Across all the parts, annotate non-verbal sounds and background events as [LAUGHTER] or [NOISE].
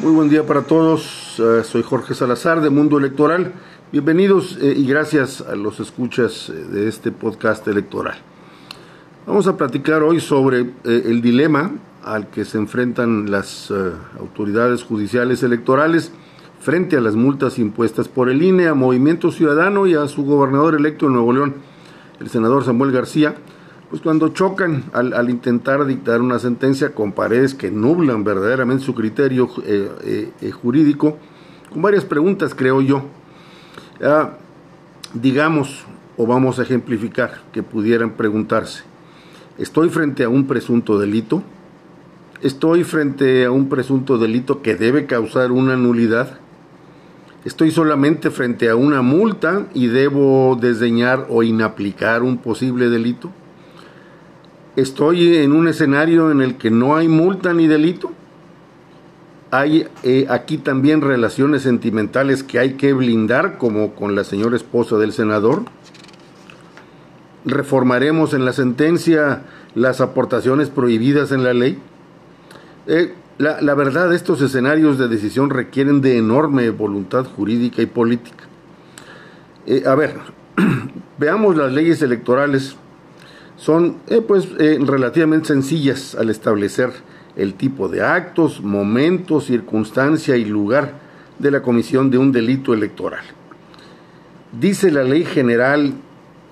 Muy buen día para todos. Eh, soy Jorge Salazar de Mundo Electoral. Bienvenidos eh, y gracias a los escuchas eh, de este podcast electoral. Vamos a platicar hoy sobre el dilema al que se enfrentan las autoridades judiciales electorales frente a las multas impuestas por el INE a Movimiento Ciudadano y a su gobernador electo de Nuevo León, el senador Samuel García pues cuando chocan al, intentar dictar una sentencia con paredes que nublan verdaderamente su criterio eh, eh, eh, jurídico, con varias preguntas creo yo. Ah, digamos, o vamos a ejemplificar, que pudieran preguntarse, ¿estoy frente a un presunto delito? ¿Estoy frente a un presunto delito que debe causar una nulidad? ¿Estoy solamente frente a una multa y debo desdeñar o inaplicar un posible delito? Estoy en un escenario en el que no hay multa ni delito. Hay eh, aquí también relaciones sentimentales que hay que blindar, como con la señora esposa del senador. Reformaremos en la sentencia las aportaciones prohibidas en la ley. Eh, la, verdad, estos escenarios de decisión requieren de enorme voluntad jurídica y política. Eh, a ver, [CLEARS THROAT] veamos las leyes electorales son eh, pues eh, relativamente sencillas al establecer el tipo de actos, momentos, circunstancia y lugar de la comisión de un delito electoral. Dice la ley general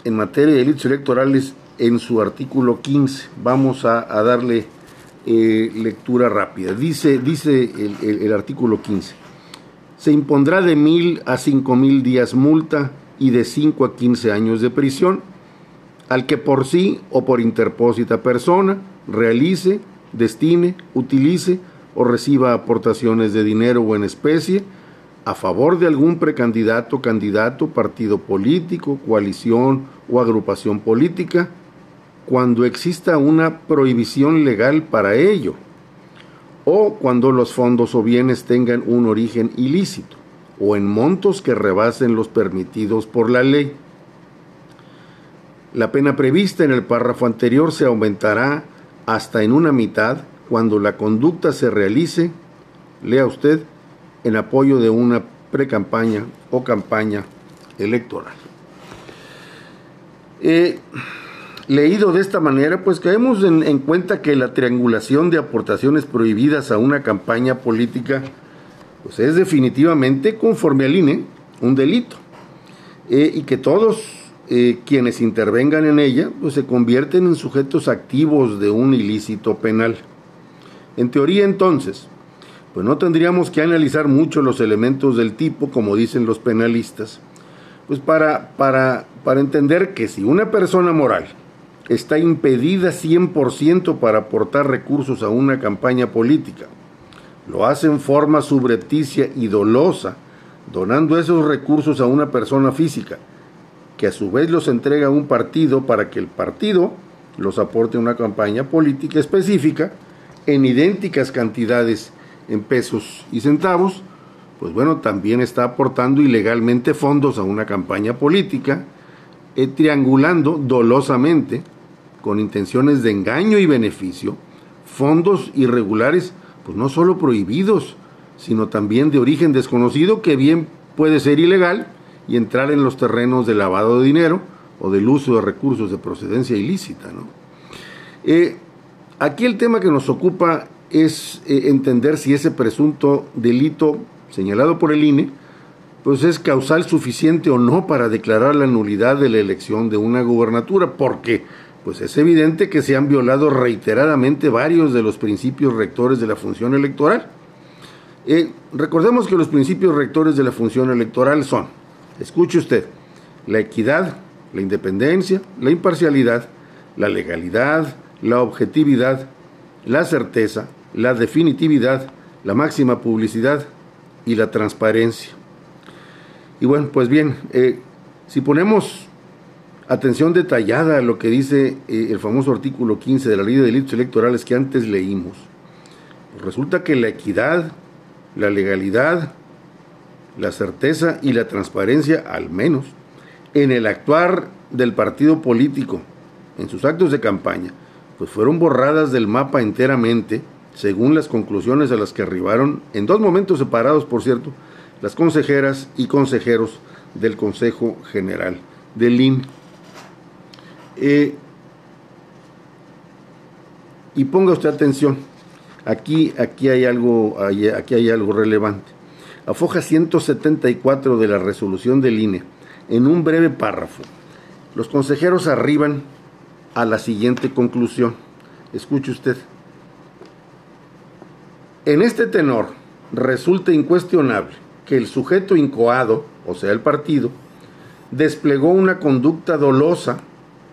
en materia de delitos electorales en su artículo 15. Vamos a, darle eh, lectura rápida. Dice, dice el, el artículo 15. Se impondrá de mil a cinco mil días multa y de cinco a quince años de prisión al que por sí o por interpósita persona realice, destine, utilice o reciba aportaciones de dinero o en especie a favor de algún precandidato, candidato, partido político, coalición o agrupación política, cuando exista una prohibición legal para ello, o cuando los fondos o bienes tengan un origen ilícito, o en montos que rebasen los permitidos por la ley. La pena prevista en el párrafo anterior se aumentará hasta en una mitad cuando la conducta se realice, lea usted, en apoyo de una precampaña o campaña electoral. Eh, leído de esta manera, pues caemos en, en, cuenta que la triangulación de aportaciones prohibidas a una campaña política pues es definitivamente, conforme al INE, un delito. Eh, y que todos eh, quienes intervengan en ella pues se convierten en sujetos activos de un ilícito penal. En teoría entonces, pues no tendríamos que analizar mucho los elementos del tipo, como dicen los penalistas, pues para, para, para entender que si una persona moral está impedida 100% para aportar recursos a una campaña política, lo hace en forma subrepticia y dolosa, donando esos recursos a una persona física, que a su vez los entrega a un partido para que el partido los aporte a una campaña política específica en idénticas cantidades en pesos y centavos, pues bueno, también está aportando ilegalmente fondos a una campaña política, eh, triangulando dolosamente, con intenciones de engaño y beneficio, fondos irregulares, pues no solo prohibidos, sino también de origen desconocido, que bien puede ser ilegal, y entrar en los terrenos del lavado de dinero o del uso de recursos de procedencia ilícita. ¿no? Eh, aquí el tema que nos ocupa es eh, entender si ese presunto delito señalado por el INE pues es causal suficiente o no para declarar la nulidad de la elección de una gubernatura, porque pues es evidente que se han violado reiteradamente varios de los principios rectores de la función electoral. Eh, recordemos que los principios rectores de la función electoral son Escuche usted, la equidad, la independencia, la imparcialidad, la legalidad, la objetividad, la certeza, la definitividad, la máxima publicidad y la transparencia. Y bueno, pues bien, eh, si ponemos atención detallada a lo que dice eh, el famoso artículo 15 de la Ley de Delitos Electorales que antes leímos, pues resulta que la equidad, la legalidad, la certeza y la transparencia, al menos, en el actuar del partido político, en sus actos de campaña, pues fueron borradas del mapa enteramente según las conclusiones a las que arribaron, en dos momentos separados, por cierto, las consejeras y consejeros del Consejo General del INE. Eh, y ponga usted atención, aquí, aquí, hay algo, aquí hay algo relevante. A foja 174 de la resolución del INE, en un breve párrafo, los consejeros arriban a la siguiente conclusión. Escuche usted. En este tenor, resulta incuestionable que el sujeto incoado, o sea, el partido, desplegó una conducta dolosa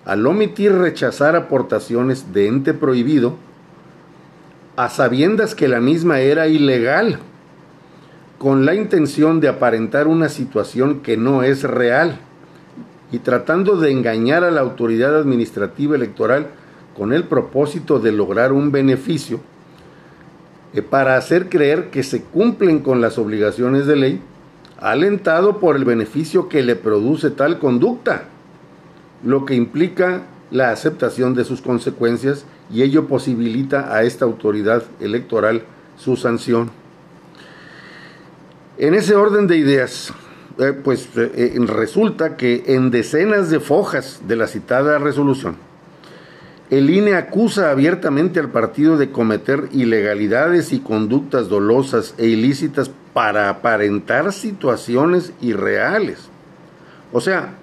al omitir rechazar aportaciones de ente prohibido, a sabiendas que la misma era ilegal, con la intención de aparentar una situación que no es real y tratando de engañar a la autoridad administrativa electoral con el propósito de lograr un beneficio eh, para hacer creer que se cumplen con las obligaciones de ley, alentado por el beneficio que le produce tal conducta, lo que implica la aceptación de sus consecuencias y ello posibilita a esta autoridad electoral su sanción. En ese orden de ideas, eh, pues eh, eh, resulta que en decenas de fojas de la citada resolución, el INE acusa abiertamente al partido de cometer ilegalidades y conductas dolosas e ilícitas para aparentar situaciones irreales. O sea,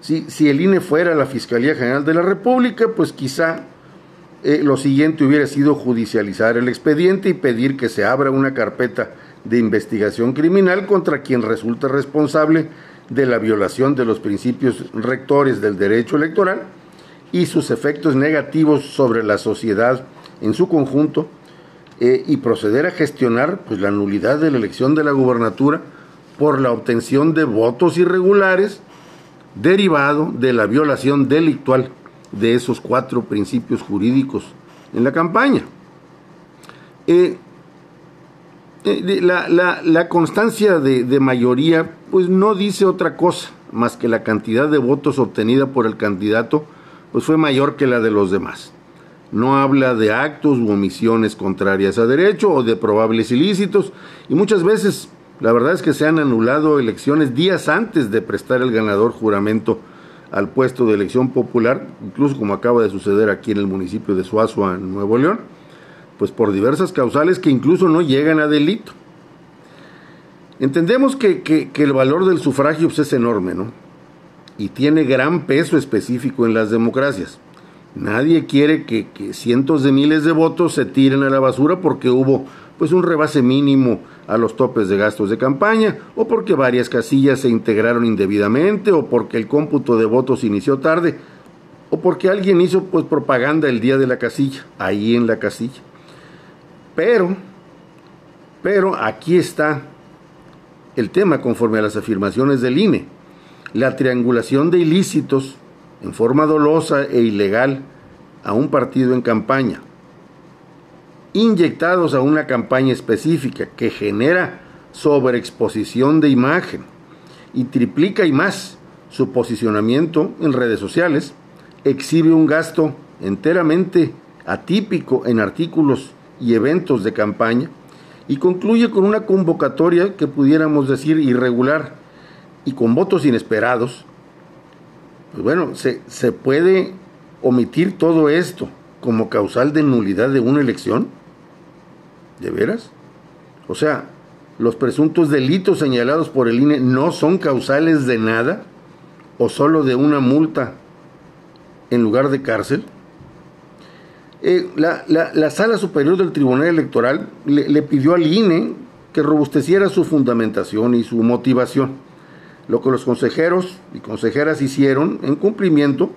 si, si el INE fuera la Fiscalía General de la República, pues quizá lo siguiente hubiera sido judicializar el expediente y pedir que se abra una carpeta de investigación criminal contra quien resulta responsable de la violación de los principios rectores del derecho electoral y sus efectos negativos sobre la sociedad en su conjunto eh, y proceder a gestionar pues, la nulidad de la elección de la gubernatura por la obtención de votos irregulares derivado de la violación delictual de esos cuatro principios jurídicos en la campaña. Eh, eh, la, la, constancia de, mayoría pues no dice otra cosa más que la cantidad de votos obtenida por el candidato pues fue mayor que la de los demás. No habla de actos u omisiones contrarias a derecho o de probables ilícitos y muchas veces la verdad es que se han anulado elecciones días antes de prestar el ganador juramento al puesto de elección popular, incluso como acaba de suceder aquí en el municipio de Suazua, en Nuevo León pues por diversas causales que incluso no llegan a delito. Entendemos que, el valor del sufragio pues, es enorme, ¿no? Y tiene gran peso específico en las democracias. Nadie quiere que, cientos de miles de votos se tiren a la basura porque hubo pues un rebase mínimo a los topes de gastos de campaña, o porque varias casillas se integraron indebidamente, o porque el cómputo de votos inició tarde, o porque alguien hizo pues propaganda el día de la casilla, ahí en la casilla. Pero, pero aquí está el tema conforme a las afirmaciones del INE. La triangulación de ilícitos en forma dolosa e ilegal a un partido en campaña, inyectados a una campaña específica que genera sobreexposición de imagen y triplica y más su posicionamiento en redes sociales, exhibe un gasto enteramente atípico en artículos y eventos de campaña y concluye con una convocatoria que pudiéramos decir irregular y con votos inesperados, pues bueno, se, se puede omitir todo esto como causal de nulidad de una elección. ¿De veras? O sea, los presuntos delitos señalados por el INE no son causales de nada o solo de una multa en lugar de cárcel. Eh, la, Sala Superior del Tribunal Electoral le, pidió al INE que robusteciera su fundamentación y su motivación, lo que los consejeros y consejeras hicieron en cumplimiento,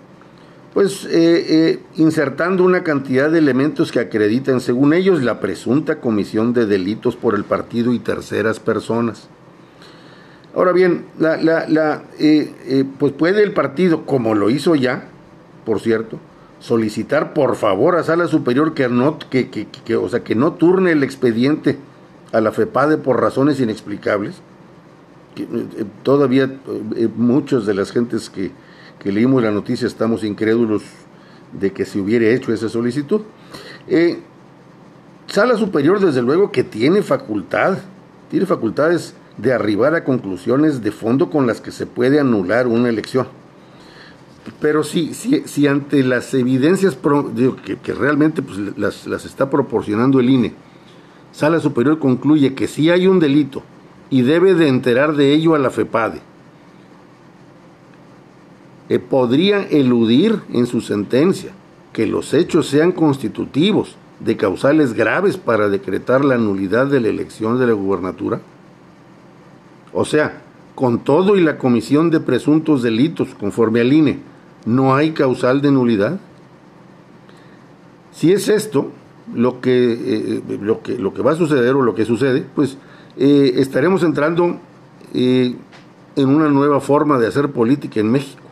pues eh, eh, insertando una cantidad de elementos que acreditan, según ellos, la presunta comisión de delitos por el partido y terceras personas. Ahora bien, la, pues puede el partido, como lo hizo ya, por cierto, solicitar por favor a Sala Superior que no, que, que, o sea, que no turne el expediente a la FEPADE por razones inexplicables. Que, eh, todavía eh, muchos de las gentes que, que, leímos la noticia estamos incrédulos de que se hubiera hecho esa solicitud. Eh, Sala Superior, desde luego, que tiene facultad, tiene facultades de arribar a conclusiones de fondo con las que se puede anular una elección. Pero si, si, si ante las evidencias que, realmente pues, las, las, está proporcionando el INE, Sala Superior concluye que si hay un delito y debe de enterar de ello a la FEPADE, eh, podría eludir en su sentencia que los hechos sean constitutivos de causales graves para decretar la nulidad de la elección de la gubernatura? O sea, con todo y la comisión de presuntos delitos conforme al INE, ¿no hay causal de nulidad? Si es esto lo que, eh, lo que, lo que va a suceder o lo que sucede, pues eh, estaremos entrando en una nueva forma de hacer política en México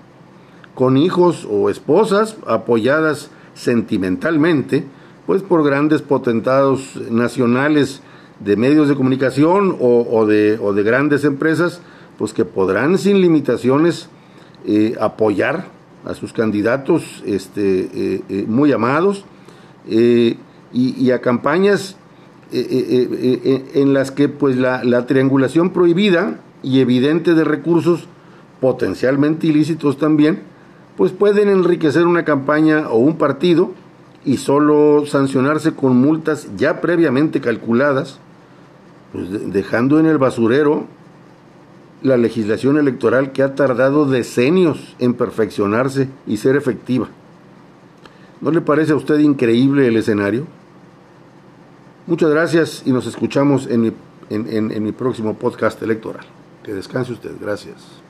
con hijos o esposas apoyadas sentimentalmente, pues por grandes potentados nacionales de medios de comunicación o, de, de, grandes empresas, pues que podrán sin limitaciones eh, apoyar a sus candidatos este, eh, eh, muy amados y, a campañas en las que pues la, la triangulación prohibida y evidente de recursos potencialmente ilícitos también, pues pueden enriquecer una campaña o un partido y solo sancionarse con multas ya previamente calculadas, pues dejando en el basurero la legislación electoral que ha tardado decenios en perfeccionarse y ser efectiva. ¿No le parece a usted increíble el escenario? Muchas gracias y nos escuchamos en mi, en mi próximo podcast electoral. Que descanse usted. Gracias.